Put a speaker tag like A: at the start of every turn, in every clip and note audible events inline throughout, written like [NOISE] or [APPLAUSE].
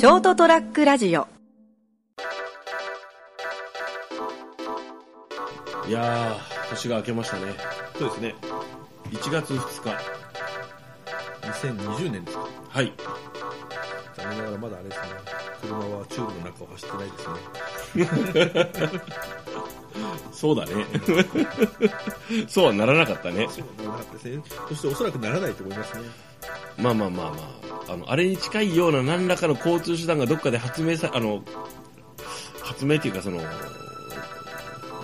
A: ショートトラックラジオ
B: いやー、年が明けましたね。
C: そうですね。
B: 1月2日。
C: 2020年ですか。
B: はい。
C: 残念ながらまだあれですね。車はチューブの中を走ってないですね。[LAUGHS]
B: そうだね。[LAUGHS] そうはならなかったね。
C: そうならなかったですね。そしておそらくならないと思いますね。
B: まあまあまあまあ、あの、あれに近いような何らかの交通手段がどっかで発明さ、あの、発明っていうかその、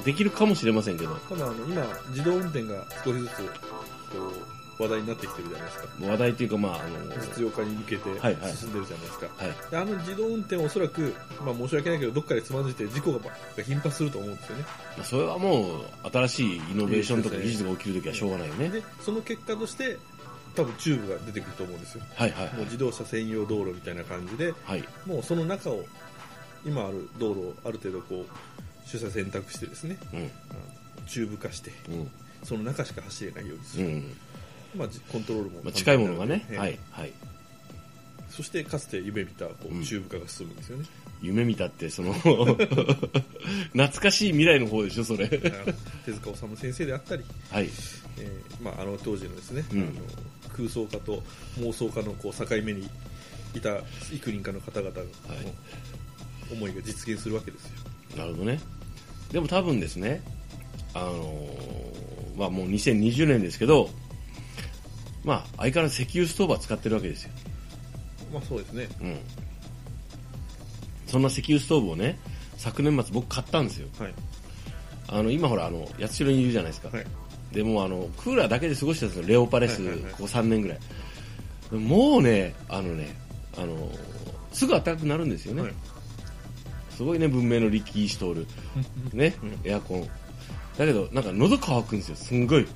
B: できるかもしれませんけど、
C: ただあの、今、自動運転が少しずつ、こう、話題になってきてるじゃないですか。
B: 話題っていうかまあ、あの、
C: 実用化に向けて
B: はいはい
C: 進んでるじゃないですか。
B: はい。
C: であの自動運転おそらく、まあ申し訳ないけど、どっかでつまずいて事故がが頻発すると思うんですよね。
B: まあ、それはもう、新しいイノベーションとか技術が起きるときはしょうがないよね。
C: で、その結果として、多分チューブが出てくると思うんですよ。
B: はいはい
C: もう自動車専用道路みたいな感じで、
B: はい。
C: もうその中を、今ある道路をある程度こう、取捨選択してですね、
B: うん。
C: チューブ化して、
B: うん。
C: その中しか走れないようにする。
B: うん。
C: まあ、じコントロールも
B: まあ、近いものがね、
C: ええ
B: はい。はい。
C: そしてかつて夢見たこう、
B: うん
C: チューブ化が進むんですよね。
B: 夢見たって、その、[LAUGHS] 懐かしい未来の方でしょ、それ。
C: 手塚治虫先生であったり、
B: はい。
C: えーまあ、あの当時のですね、
B: うん
C: あの空想家と妄想家のこう境目にいた幾人かの方々の思いが実現するわけですよ。
B: なるほどね。でも多分ですね、あのーまあもう2020年ですけど、まあ相変わらず石油ストーブは使ってるわけですよ。
C: まあそうですね。
B: うん。そんな石油ストーブをね、昨年末僕買ったんですよ。
C: はい。
B: あの、今ほら、あの、八代にいるじゃないですか。
C: はい。
B: でもあの、クーラーだけで過ごしてたんですよ、レオパレス、
C: はいはいはい
B: ここ3年ぐらい。もうね、あのね、あの、すぐ暖かくなるんですよね。
C: はい
B: すごいね、文明の力しとる。ね、エアコン。だけど、なんか喉乾くんですよ、すんごい。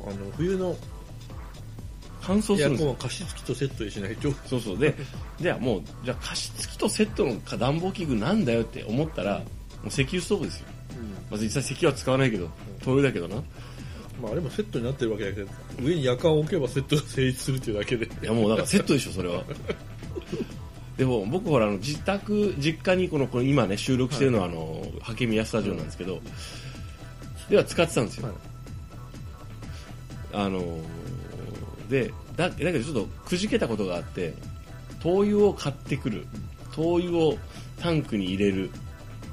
C: あの冬の
B: 乾燥す
C: エア
B: るんですよ。
C: コンは加湿器とセットにしないと、
B: そうそう。で、じゃあもう、じゃあ加湿器とセットの暖房器具なんだよって思ったら、もう石油ストーブですよ。まず実際石油は使わないけど、灯油だけどな。
C: まああれもセットになってるわけだけど、上に夜間を置けばセットが成立するっていうだけで。
B: いやもうだからセットでしょ、それは。[LAUGHS] でも僕ほらあの自宅、実家にこのこの今ね収録してるのはあの、ハケミヤスタジオなんですけど、では使ってたんですよ。
C: はい
B: あのでだだけどちょっとくじけたことがあって、灯油を買ってくる、灯油をタンクに入れる、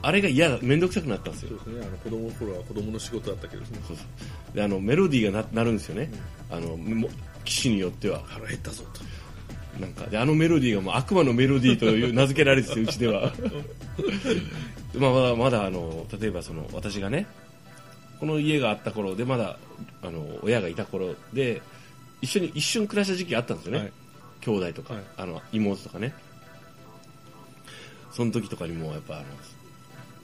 B: あれが嫌だ、めんどくさくなったんですよ。
C: そう。ですね、あの子供の頃は子供の仕事だったけどね。
B: そうそう。であのメロディーがななるんですよね、あのも機種によっては。
C: 腹減ったぞと。
B: なんかであのメロディーがもう悪魔のメロディーという [LAUGHS] 名付けられててうちでは。[LAUGHS] まあまだまだあの例えばその私がねこの家があった頃でまだあの親がいた頃で一緒に一瞬暮らした時期があったんですよね、
C: はい。
B: 兄弟とか、
C: はい。
B: あの妹とかね。その時とかにもやっぱあの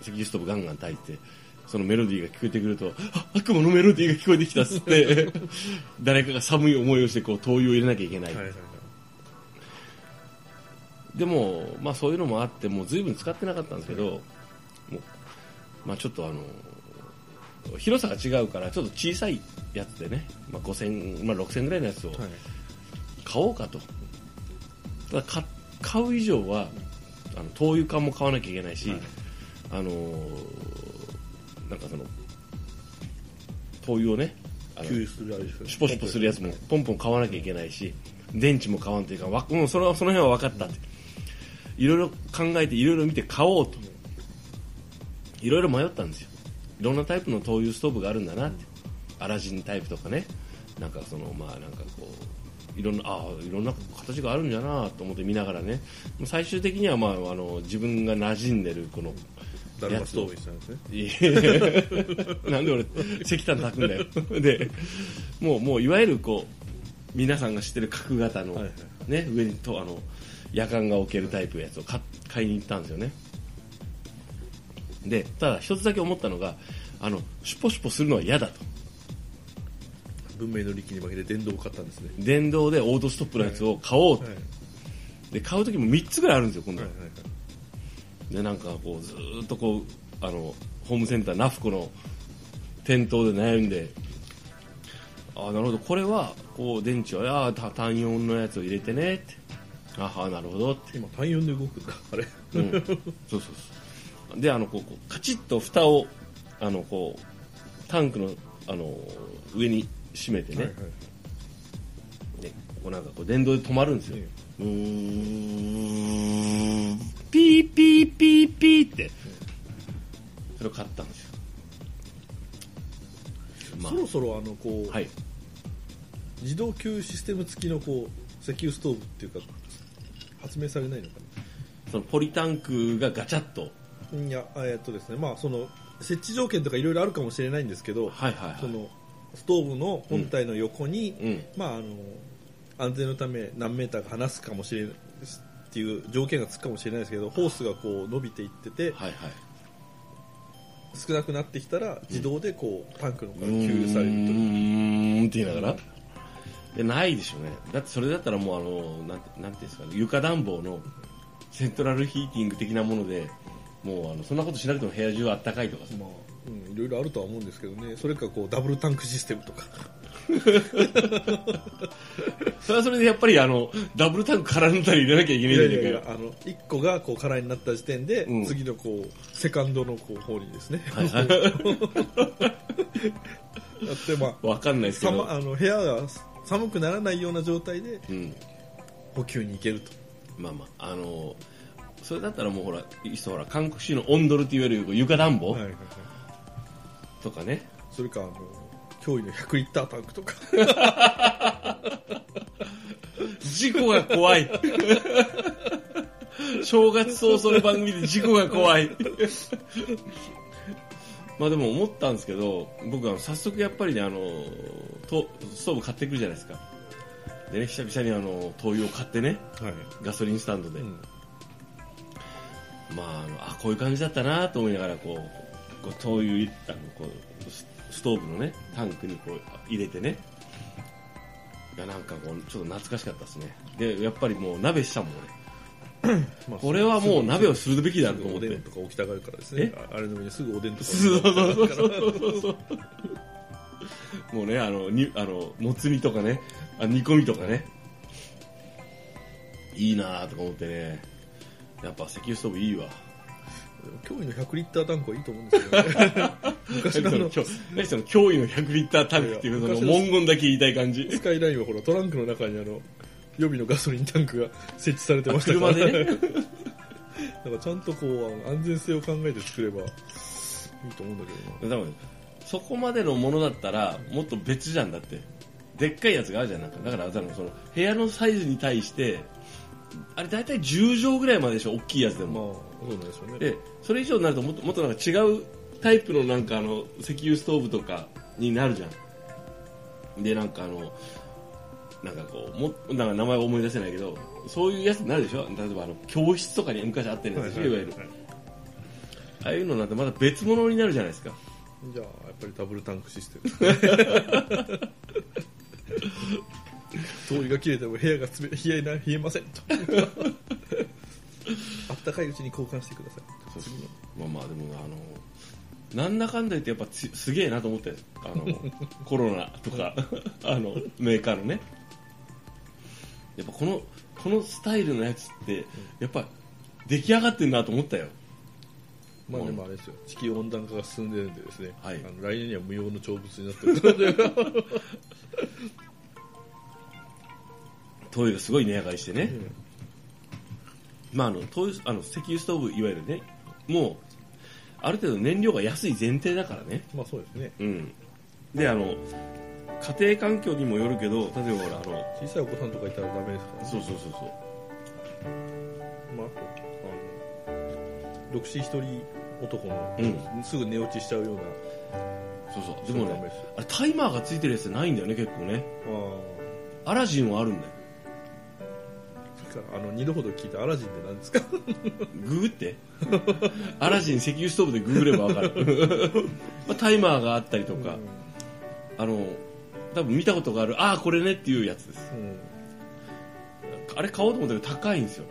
B: 石油ストーブガンガン炊い。てそのメロディーが聞こえてくるとあ悪魔のメロディーが聞こえてきたっつって誰かが寒い。思い。をしてこう灯油を入れなきゃい。けない、
C: はい。
B: でも、まあそうい。うのもあって、もう随分使ってなかったんですけど、もう、まあちょっとあの、広さが違うから、ちょっと小さい。やつでね、まあ5000、まあ6000ぐらい。のやつを買おうかと。ただ買う以上は、あの、灯油缶も買わなきゃい。けない。し、
C: はい。
B: あのーなんかその、灯油をね、
C: 給油する
B: シュポシュポするやつもポンポン買わなきゃいけないし、電池も買わんというか、わもうそれはその辺は分かったって。いろいろ考えて、いろいろ見て買おうと。いろいろ迷ったんですよ。いろんなタイプの灯油ストーブがあるんだなって。アラジンタイプとかね。なんかその、まあなんかこう、いろんな、ああ、いろんな形があるんじゃなと思って見ながらね。最終的にはまあ、あの、自分が馴染んでるこの、
C: ダルマストーブにしたんですね。[LAUGHS]
B: なんで俺石炭炊くんだよ [LAUGHS] でもうもういわゆるこう皆さんが知ってる角型の、
C: はいはい
B: ね、上にとあの夜間が置けるタイプのやつを買買いに行ったんですよねでただ一つだけ思ったのがあのシュポシュポするのは嫌だと
C: 文明の力に負けて電動を買ったんですね。
B: 電動でオートストップのやつを買おうと、
C: はい。
B: で買う時も3つぐらいあるんですよ今度、
C: はいはいはい。
B: でなんかこうずーっとこうあのホームセンターナフコの店頭で悩んでああなるほど。これはこう電池はああ単4のやつを入れてねって。あはなるほどって、
C: 今単4で動くんだあれ。
B: うん、そうそうそう。であのこうこうカチッと蓋をあのこうタンクのあの上に閉めてね、
C: はいはい。
B: でこうなんかこう電動で止まるんですよ、
C: え。
B: うーんピーピーピーピーって。それを買ったんですよ。ま
C: そろそろあのこう、
B: あはい。
C: 自動給油システム付きのこう石油ストーブっていうか発明されないのか
B: そのポリタンクがガチャッと。
C: ないやえっとですね。まあその設置条件とかいろいろあるかもしれないんですけど、
B: はいはいはい。
C: そのストーブの本体の横に、
B: うん。
C: まああの安全のため何メーターか離すかもしれないっていう条件がつくかもしれないですけどホースがこう伸びていってて
B: はいはい。
C: 少なくなってきたら自動でこうタンクの方
B: う
C: から給油されるという
B: ーんって言いながら。でないでしょうね。だってそれだったらもうあのなんてなんていうんですかね床暖房のセントラルヒーティング的なものでもうあのそんなことしなくても部屋中あったかいとかさ。
C: まあうん、いろいろあるとは思うんですけどね。それかこうダブルタンクシステムとか。[LAUGHS]
B: それはそれでやっぱりあのダブルタンク空になったら入れなきゃいけない
C: い
B: んじゃないか
C: やいやあの1個がこう空になった時点で、
B: うん。
C: 次のこうセカンドのこう方にですね、[LAUGHS] やってまあ
B: わかんないですけど、
C: あの部屋が寒くならないような状態で
B: うん、
C: 補給に行けると。
B: まあまああのそれだったらもうほらいっそほら韓国式のオンドルって言われる床暖房
C: はいはいはい
B: とかね、
C: それかあの驚異の100リッタータンクとか。
B: 事故が怖い。正月早々の番組で事故が怖い。まあでも思ったんですけど僕は早速やっぱりねあのとストーブ買ってくるじゃないですか。でね久々にあの灯油を買ってね
C: はい、
B: ガソリンスタンドで、
C: うん。
B: まああこういう感じだったなと思いながらこうこう灯油あのこうスストーブのねタンクにこう入れてね。いやなんかこうちょっと懐かしかったですね。でやっぱりもう鍋したもん俺。[COUGHS]
C: まあ
B: これはもう鍋をするべきだと思って。
C: おでんとか置きたがるからですね。
B: え？
C: ああれの上にすぐおでんとか
B: そうそうそう
C: るから
B: そう。もうねあのにあのもつ煮とかね。あ煮込みとかね。いいなとか思ってね。やっぱ石油ストーブいいわ
C: 驚異の100リッタータンクはいいと思うんですけどね。昔のあの [LAUGHS]
B: 何その何その驚異の100リッタータンクっていうその
C: の
B: 文言だけ言いたい感じ。
C: スカイラインはほらトランクの中にあの予備のガソリンタンクが設置されてましたから。
B: 車でね。
C: だからちゃんとこう安全性を考えて作ればいいと思うんだけどな。
B: 多分そこまでのものだったらもっと別じゃんだって。でっかいやつがあるじゃんなんか。だから多分その部屋のサイズに対してあれ大体10畳ぐらいまででしょ大きいやつで
C: まあ
B: も、
C: そうなんですよね。
B: でそれ以上になるともっともっとなんか違うタイプのなんかあの石油ストーブとかになるじゃん。でなんかあのなんかこうもなんか名前思い出せないけどそういうやつになるでしょ？例えばあの教室とかに昔あったやつでしょ、いわゆる。
C: はい
B: ああいうのなんてまた別物になるじゃないですか。
C: じゃあやっぱりダブルタンクシステム [LAUGHS] 灯油が切れても部屋が冷冷えな冷えませんと。[LAUGHS] あったかいうちに交換してください。
B: まあまあでもあのなんだかんだ言ってやっぱつすげえなと思って。あの [LAUGHS] コロナとか [LAUGHS] あのメーカーのね。やっぱこのこのスタイルのやつってやっぱ出来上がってんなと思ったよ。
C: まあでもあれですよ。地球温暖化が進んでるんでですね、
B: はい。
C: あの来年には無用の長物になってる
B: 灯油がすごい値上がりしてね、まああの灯油あの石油ストーブいわゆるねもうある程度燃料が安い前提だからね。
C: まあそうですね。
B: うん。であの家庭環境にもよるけど例えばほらあの
C: 小さいお子さんとかいたらダメですからね。
B: そうそうそうそう。
C: まあ、あとあの独身一人男の、
B: う
C: すぐ寝落ちしちゃうような。
B: そうそう。でもね
C: そうダメですよ。
B: あれタイマーがついてるやつないんだよね結構ね。
C: あ
B: アラジンはあるんだよ
C: からあの2度ほど聞いたアラジンって何ですか？[LAUGHS]
B: ググって？[LAUGHS] アラジン石油ストーブでググればわかる、[LAUGHS] まあ、タイマーがあったりとか、あの多分見たことがあるああこれねっていうやつです。
C: うん。うん
B: あれ買おうと思ったけど高いんですよ。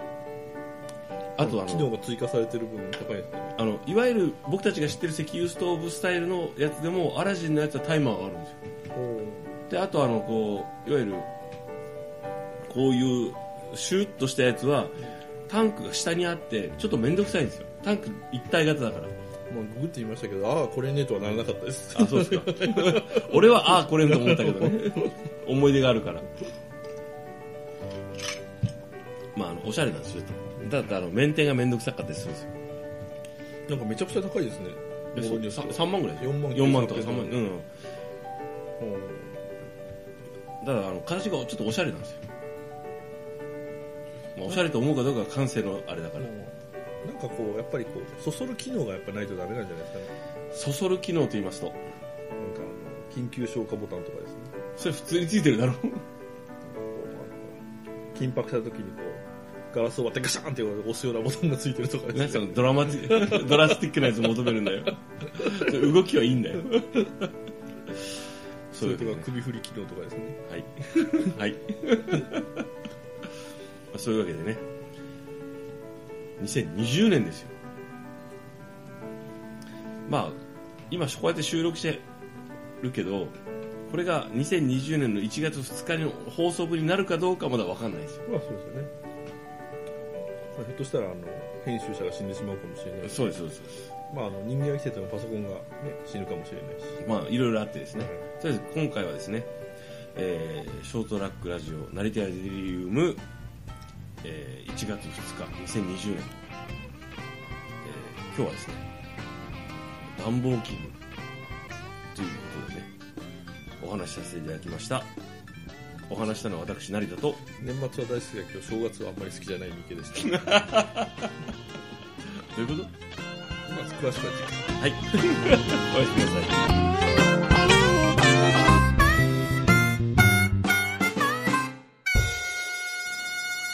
B: あとあの
C: 機能が追加されてる分高いですね
B: あのいわゆる僕たちが知ってる石油ストーブスタイルのやつでもアラジンのやつはタイマーがあるんですよ。であとあのこういわゆるこういうシュッとしたやつはタンクが下にあってちょっと面倒くさいんですよ。タンク一体型だから。
C: まあ、ググってみましたけど、ああ、これねとはならなかったです。
B: あそうですか。[LAUGHS] 俺はああこれと思ったけどね。思い出があるから。まああのおしゃれなんですよ。だってあのメンテが面倒くさかったりするんですよ。
C: なんかめちゃくちゃ高いですね。
B: え
C: ボロニュース
B: さ3万ぐらいですよ。
C: 4万
B: 4万とか
C: 900
B: 3万うん。
C: うん。
B: だからあの形がちょっとおしゃれなんですよ、まあ、おしゃれと思うかどうかは感性のあれだから
C: なんかこう、やっぱりこう、そそる機能がやっぱないとダメなんじゃないですかね。
B: そそる機能と言いますと
C: なんかあの、緊急消火ボタンとかですね。
B: それ普通についてるだろう
C: 緊迫した時にこう、ガラスを割ってガシャンって押すようなボタンがついてるとかですね。
B: 何そのドラマ [LAUGHS] ドラスティックなやつ求めるんだよ動きはいいんだよ
C: それとか
B: ね
C: 首振り機能とかですね。
B: はい。はい。まあそういうわけでね、2020年ですよ。まあ、今こうやって収録してるけど、これが2020年の1月2日の放送分になるかどうかまだわかんないですよ。
C: まあそうですよね。まあ、ひょっとしたら、あの、編集者が死んでしまうかもしれないし、
B: そうです、そうです。
C: まあ、あの人間が生きててもパソコンが、ね、死ぬかもしれないし。
B: まあ、いろいろあってですね。とりあえず今回はですね、えーショートラックラジオ、成田屋デリリウム、えー1月2日、2020年、えー今日はですね、暖房器具ということでね、お話しさせていただきました。お話したのは私、成田と、
C: 年末は大好きだけど、正月はあんまり好きじゃない三池でした。ま [LAUGHS]
B: どういうこと？
C: あ、詳しくは次回。
B: はい。おやすみなさい。